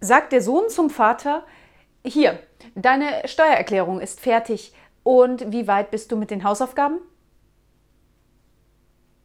sagt der Sohn zum Vater, hier, deine Steuererklärung ist fertig. Und wie weit bist du mit den Hausaufgaben?